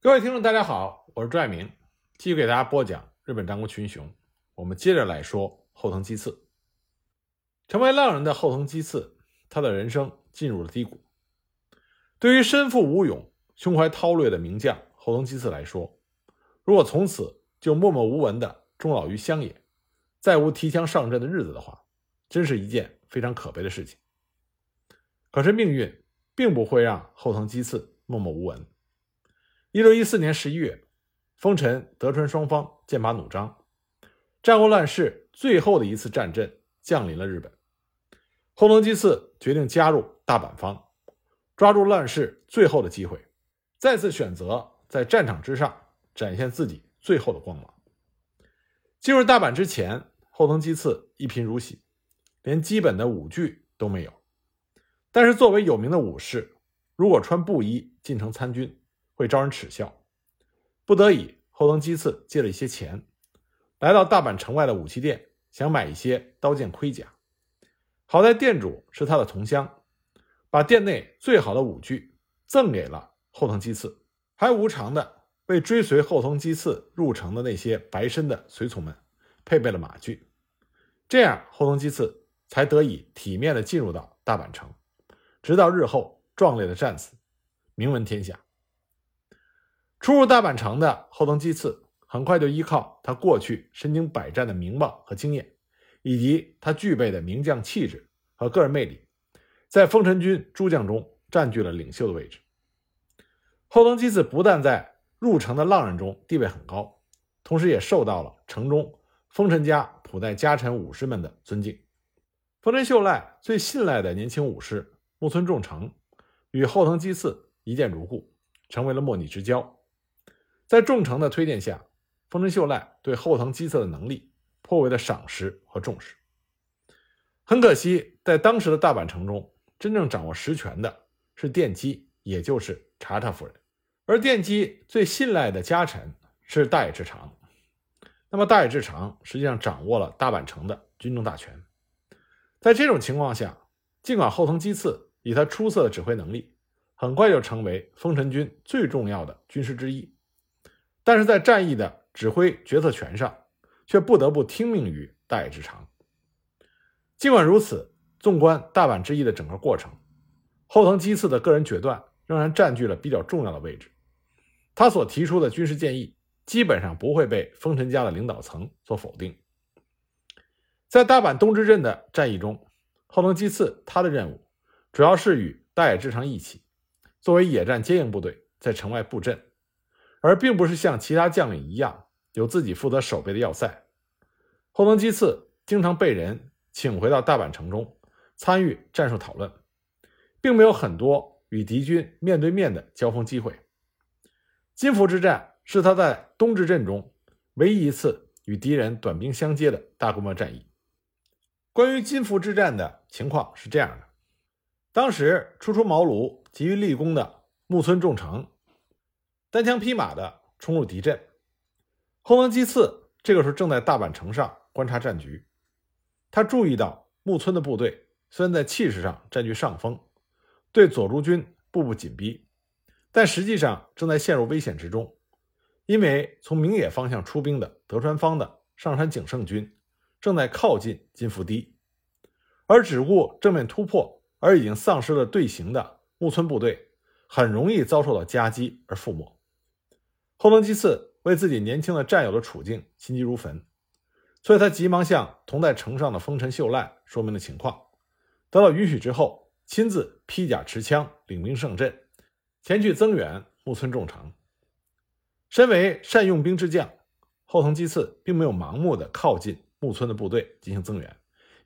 各位听众，大家好，我是朱爱明，继续给大家播讲日本战国群雄。我们接着来说后藤基次。成为浪人的后藤基次，他的人生进入了低谷。对于身负武勇、胸怀韬略的名将后藤基次来说，如果从此就默默无闻的终老于乡野，再无提枪上阵的日子的话，真是一件非常可悲的事情。可是命运并不会让后藤基次默默无闻。一六一四年十一月，丰臣德川双方剑拔弩张，战国乱世最后的一次战阵降临了日本。后藤基次决定加入大阪方，抓住乱世最后的机会，再次选择在战场之上展现自己最后的光芒。进入大阪之前，后藤基次一贫如洗，连基本的武具都没有。但是作为有名的武士，如果穿布衣进城参军，会招人耻笑，不得已，后藤基次借了一些钱，来到大阪城外的武器店，想买一些刀剑盔甲。好在店主是他的同乡，把店内最好的武具赠给了后藤基次，还无偿的为追随后藤基次入城的那些白身的随从们配备了马具。这样，后藤基次才得以体面的进入到大阪城，直到日后壮烈的战死，名闻天下。初入大阪城的后藤基次，很快就依靠他过去身经百战的名望和经验，以及他具备的名将气质和个人魅力，在丰臣军诸将中占据了领袖的位置。后藤基次不但在入城的浪人中地位很高，同时也受到了城中丰臣家普代家臣武士们的尊敬。丰臣秀赖最信赖的年轻武士木村重成，与后藤基次一见如故，成为了莫逆之交。在重臣的推荐下，丰臣秀赖对后藤基次的能力颇为的赏识和重视。很可惜，在当时的大阪城中，真正掌握实权的是殿基，也就是查查夫人。而殿基最信赖的家臣是大野志长。那么，大野志长实际上掌握了大阪城的军政大权。在这种情况下，尽管后藤基次以他出色的指挥能力，很快就成为丰臣军最重要的军师之一。但是在战役的指挥决策权上，却不得不听命于大野之长。尽管如此，纵观大阪之役的整个过程，后藤基次的个人决断仍然占据了比较重要的位置。他所提出的军事建议，基本上不会被丰臣家的领导层所否定。在大阪东之镇的战役中，后藤基次他的任务主要是与大野志长一起，作为野战接应部队，在城外布阵。而并不是像其他将领一样有自己负责守备的要塞。后藤基次经常被人请回到大阪城中参与战术讨论，并没有很多与敌军面对面的交锋机会。金福之战是他在东之阵中唯一一次与敌人短兵相接的大规模战役。关于金福之战的情况是这样的：当时初出茅庐、急于立功的木村重成。单枪匹马的冲入敌阵，后藤基次这个时候正在大阪城上观察战局。他注意到木村的部队虽然在气势上占据上风，对佐助军步步紧逼，但实际上正在陷入危险之中。因为从明野方向出兵的德川方的上杉景胜军正在靠近金福堤，而只顾正面突破而已经丧失了队形的木村部队，很容易遭受到夹击而覆没。后藤基次为自己年轻的战友的处境心急如焚，所以他急忙向同在城上的丰臣秀赖说明了情况。得到允许之后，亲自披甲持枪，领兵上阵，前去增援木村重成。身为善用兵之将，后藤基次并没有盲目的靠近木村的部队进行增援，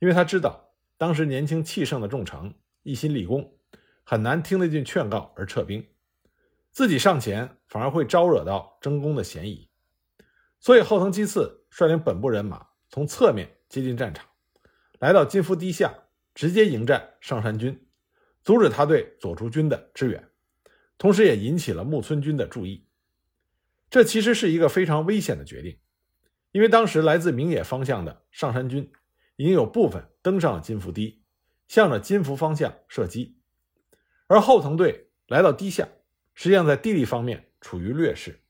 因为他知道当时年轻气盛的重成一心立功，很难听得进劝告而撤兵。自己上前反而会招惹到争功的嫌疑，所以后藤基次率领本部人马从侧面接近战场，来到金福堤下，直接迎战上山军，阻止他对佐竹军的支援，同时也引起了木村军的注意。这其实是一个非常危险的决定，因为当时来自明野方向的上山军已经有部分登上了金福堤，向着金福方向射击，而后藤队来到堤下。实际上，在地利方面处于劣势。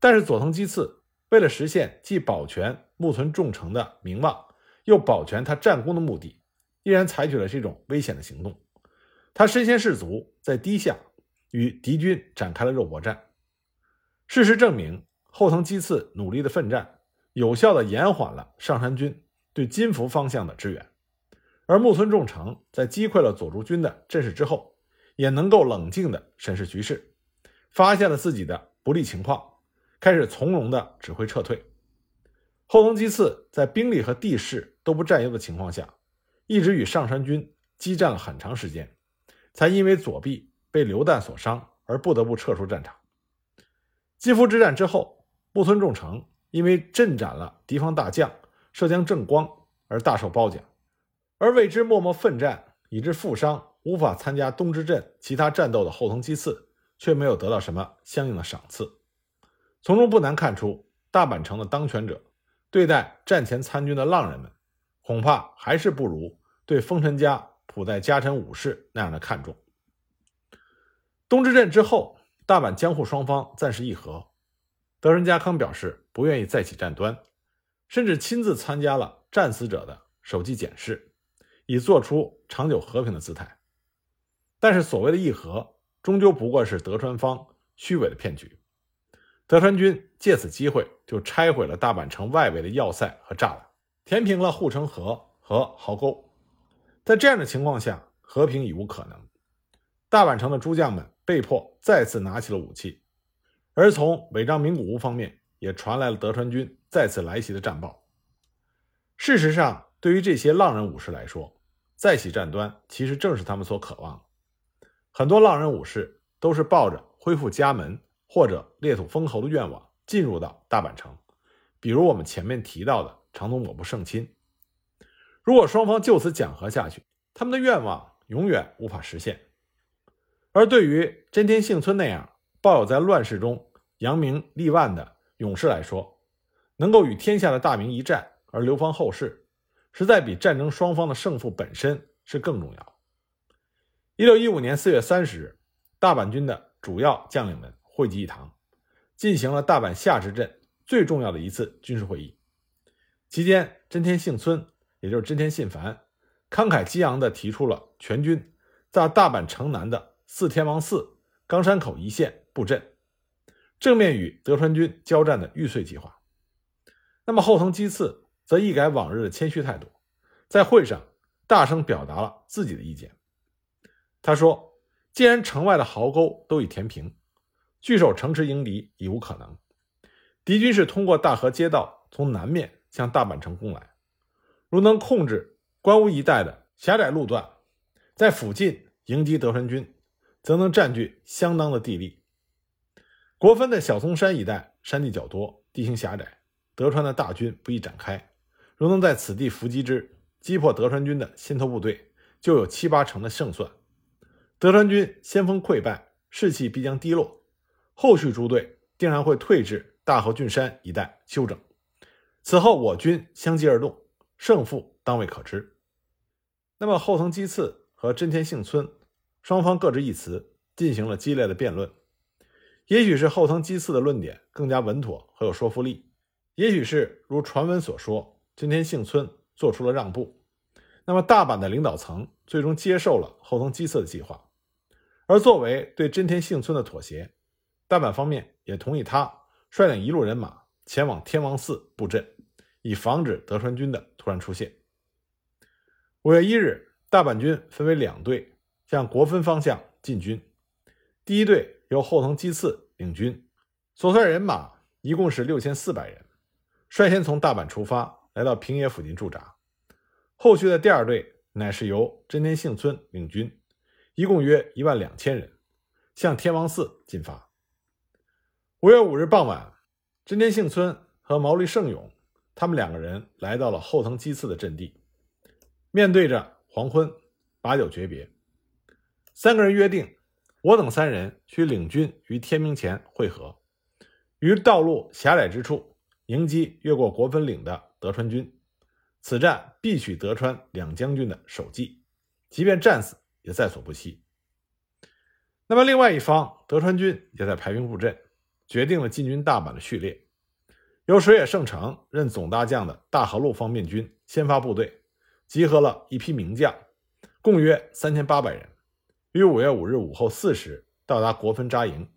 但是佐藤基次为了实现既保全木村重城的名望，又保全他战功的目的，依然采取了这种危险的行动。他身先士卒，在堤下与敌军展开了肉搏战。事实证明，后藤基次努力的奋战，有效的延缓了上山军对金福方向的支援。而木村重城在击溃了佐助军的阵势之后，也能够冷静地审视局势，发现了自己的不利情况，开始从容地指挥撤退。后藤基次在兵力和地势都不占优的情况下，一直与上山军激战了很长时间，才因为左臂被流弹所伤而不得不撤出战场。金福之战之后，木村重城因为阵斩了敌方大将涉江正光而大受褒奖。而为之默默奋战以致负伤无法参加东之镇其他战斗的后藤基次，却没有得到什么相应的赏赐。从中不难看出，大阪城的当权者对待战前参军的浪人们，恐怕还是不如对丰臣家普代家臣武士那样的看重。东之镇之后，大阪江户双方暂时议和，德川家康表示不愿意再起战端，甚至亲自参加了战死者的首级检视。以做出长久和平的姿态，但是所谓的议和，终究不过是德川方虚伪的骗局。德川军借此机会就拆毁了大阪城外围的要塞和栅栏，填平了护城河和壕沟。在这样的情况下，和平已无可能。大阪城的诸将们被迫再次拿起了武器，而从尾张名古屋方面也传来了德川军再次来袭的战报。事实上，对于这些浪人武士来说，再起战端其实正是他们所渴望的。很多浪人武士都是抱着恢复家门或者裂土封侯的愿望进入到大阪城，比如我们前面提到的长宗我部胜亲。如果双方就此讲和下去，他们的愿望永远无法实现。而对于真田幸村那样抱有在乱世中扬名立万的勇士来说，能够与天下的大名一战。而流芳后世，实在比战争双方的胜负本身是更重要。一六一五年四月三十日，大阪军的主要将领们汇集一堂，进行了大阪下之阵最重要的一次军事会议。期间，真田幸村，也就是真田信繁，慷慨激昂地提出了全军在大阪城南的四天王寺、冈山口一线布阵，正面与德川军交战的玉碎计划。那么后藤基次。则一改往日的谦虚态度，在会上大声表达了自己的意见。他说：“既然城外的壕沟都已填平，据守城池迎敌已无可能。敌军是通过大河街道从南面向大阪城攻来。如能控制关屋一带的狭窄路段，在附近迎击德川军，则能占据相当的地利。国分的小松山一带山地较多，地形狭窄，德川的大军不易展开。”如能在此地伏击之，击破德川军的先头部队，就有七八成的胜算。德川军先锋溃败，士气必将低落，后续诸队定然会退至大和郡山一带休整。此后我军相继而动，胜负当未可知。那么后藤基次和真田幸村双方各执一词，进行了激烈的辩论。也许是后藤基次的论点更加稳妥和有说服力，也许是如传闻所说。真田幸村做出了让步，那么大阪的领导层最终接受了后藤基次的计划，而作为对真田幸村的妥协，大阪方面也同意他率领一路人马前往天王寺布阵，以防止德川军的突然出现。五月一日，大阪军分为两队向国分方向进军，第一队由后藤基次领军，所率人马一共是六千四百人，率先从大阪出发。来到平野附近驻扎，后续的第二队乃是由真田幸村领军，一共约一万两千人，向天王寺进发。五月五日傍晚，真田幸村和毛利胜勇他们两个人来到了后藤基次的阵地，面对着黄昏，把酒诀别。三个人约定，我等三人需领军于天明前会合，于道路狭窄之处迎击越过国分岭的。德川军，此战必取德川两将军的首级，即便战死也在所不惜。那么，另外一方德川军也在排兵布阵，决定了进军大阪的序列。由水野胜成任总大将的大和路方面军先发部队，集合了一批名将，共约三千八百人，于五月五日午后四时到达国分扎营。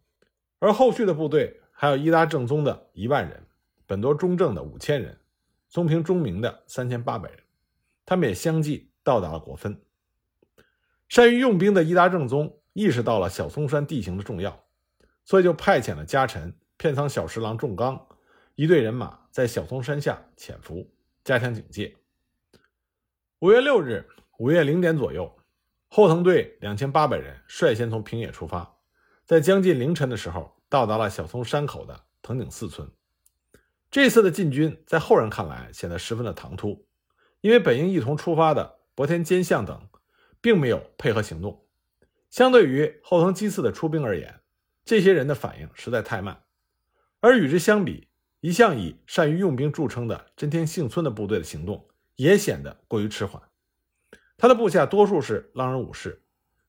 而后续的部队还有伊达正宗的一万人，本多忠正的五千人，松平忠明的三千八百人，他们也相继到达了国分。善于用兵的伊达正宗意识到了小松山地形的重要，所以就派遣了家臣片仓小十郎重刚一队人马在小松山下潜伏，加强警戒。五月六日午夜零点左右，后藤队两千八百人率先从平野出发，在将近凌晨的时候到达了小松山口的藤井四村。这次的进军在后人看来显得十分的唐突，因为本应一同出发的博田兼相等。并没有配合行动，相对于后藤基次的出兵而言，这些人的反应实在太慢。而与之相比，一向以善于用兵著称的真田幸村的部队的行动也显得过于迟缓。他的部下多数是浪人武士，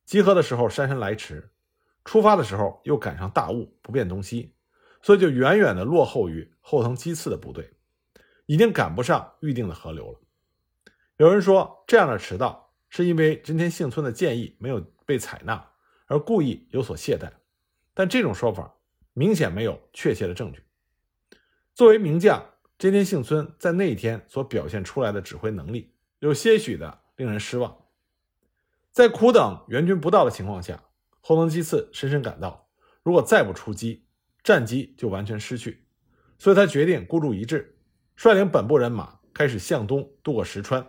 集合的时候姗姗来迟，出发的时候又赶上大雾，不辨东西，所以就远远的落后于后藤基次的部队，已经赶不上预定的河流了。有人说，这样的迟到。是因为真田幸村的建议没有被采纳，而故意有所懈怠，但这种说法明显没有确切的证据。作为名将，真田幸村在那一天所表现出来的指挥能力，有些许的令人失望。在苦等援军不到的情况下，后藤基次深深感到，如果再不出击，战机就完全失去，所以他决定孤注一掷，率领本部人马开始向东渡过石川，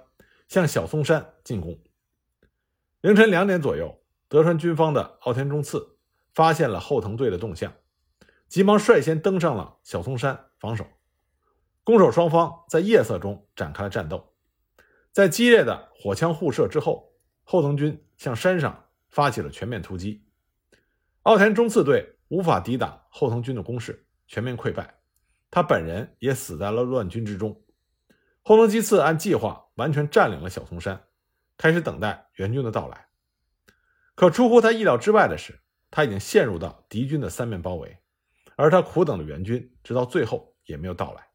向小松山进攻。凌晨两点左右，德川军方的奥田忠次发现了后藤队的动向，急忙率先登上了小松山防守。攻守双方在夜色中展开了战斗，在激烈的火枪互射之后，后藤军向山上发起了全面突击。奥田忠次队无法抵挡后藤军的攻势，全面溃败，他本人也死在了乱军之中。后藤基次按计划完全占领了小松山。开始等待援军的到来，可出乎他意料之外的是，他已经陷入到敌军的三面包围，而他苦等的援军直到最后也没有到来。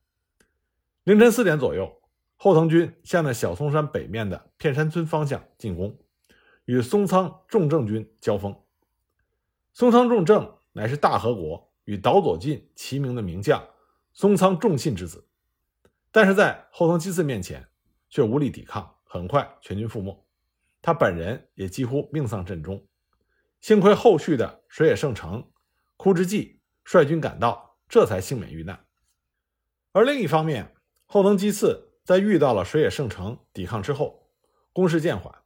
凌晨四点左右，后藤军向着小松山北面的片山村方向进攻，与松仓重政军交锋。松仓重政乃是大和国与岛佐近齐名的名将松仓重信之子，但是在后藤基次面前却无力抵抗。很快全军覆没，他本人也几乎命丧阵中。幸亏后续的水野胜成、枯之纪率军赶到，这才幸免遇难。而另一方面，后藤基次在遇到了水野胜成抵抗之后，攻势渐缓。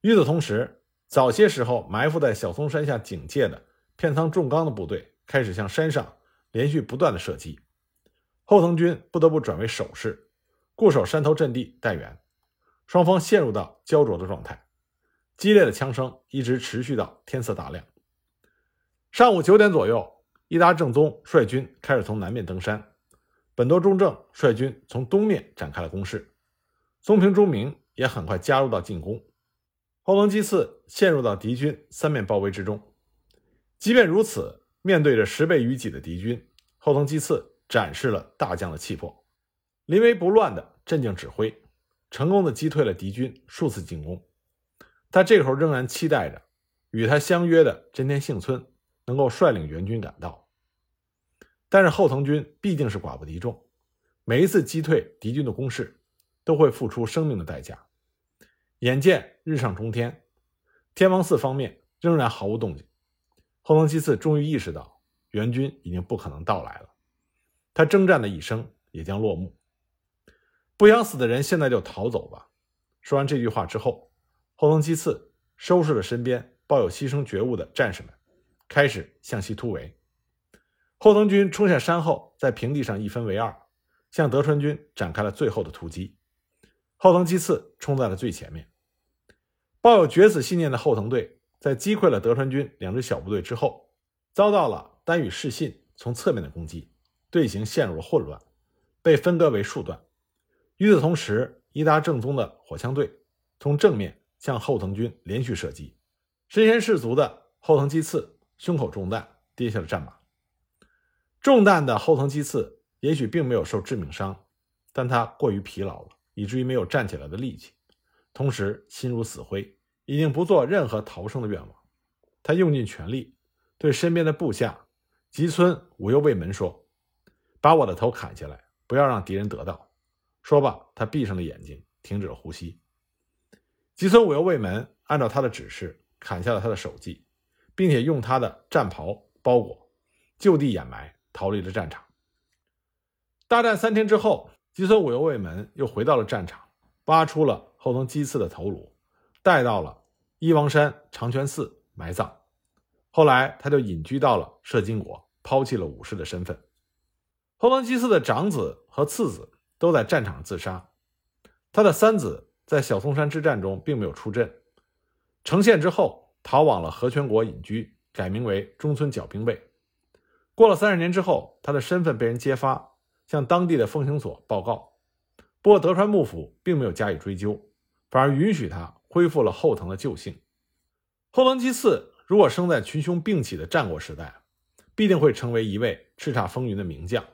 与此同时，早些时候埋伏在小松山下警戒的片仓重刚的部队开始向山上连续不断的射击，后藤军不得不转为守势，固守山头阵地待援。双方陷入到焦灼的状态，激烈的枪声一直持续到天色大亮。上午九点左右，伊达正宗率军开始从南面登山，本多忠正率军从东面展开了攻势，松平忠明也很快加入到进攻。后藤基次陷入到敌军三面包围之中。即便如此，面对着十倍于己的敌军，后藤基次展示了大将的气魄，临危不乱的镇静指挥。成功的击退了敌军数次进攻，他这时候仍然期待着与他相约的真田幸村能够率领援军赶到。但是后藤军毕竟是寡不敌众，每一次击退敌军的攻势都会付出生命的代价。眼见日上中天，天王寺方面仍然毫无动静，后藤七次终于意识到援军已经不可能到来了，他征战的一生也将落幕。不想死的人，现在就逃走吧。说完这句话之后，后藤基次收拾了身边抱有牺牲觉悟的战士们，开始向西突围。后藤军冲下山后，在平地上一分为二，向德川军展开了最后的突击。后藤基次冲在了最前面。抱有决死信念的后藤队，在击溃了德川军两支小部队之后，遭到了丹羽士信从侧面的攻击，队形陷入了混乱，被分割为数段。与此同时，伊达正宗的火枪队从正面向后藤军连续射击，身先士卒的后藤基次胸口中弹，跌下了战马。中弹的后藤基次也许并没有受致命伤，但他过于疲劳了，以至于没有站起来的力气，同时心如死灰，已经不做任何逃生的愿望。他用尽全力对身边的部下吉村武右卫门说：“把我的头砍下来，不要让敌人得到。”说罢，他闭上了眼睛，停止了呼吸。吉村武右卫门按照他的指示砍下了他的首级，并且用他的战袍包裹，就地掩埋，逃离了战场。大战三天之后，吉村武右卫门又回到了战场，挖出了后藤基次的头颅，带到了伊王山长泉寺埋葬。后来，他就隐居到了摄津国，抛弃了武士的身份。后藤基次的长子和次子都在战场上自杀，他的三子。在小松山之战中，并没有出阵。成县之后，逃往了和泉国隐居，改名为中村角兵卫。过了三十年之后，他的身份被人揭发，向当地的风行所报告。不过德川幕府并没有加以追究，反而允许他恢复了后藤的旧姓。后藤基次如果生在群雄并起的战国时代，必定会成为一位叱咤风云的名将。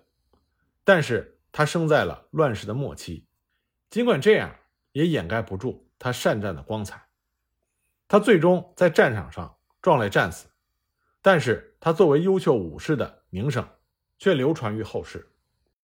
但是他生在了乱世的末期，尽管这样。也掩盖不住他善战的光彩。他最终在战场上壮烈战死，但是他作为优秀武士的名声却流传于后世。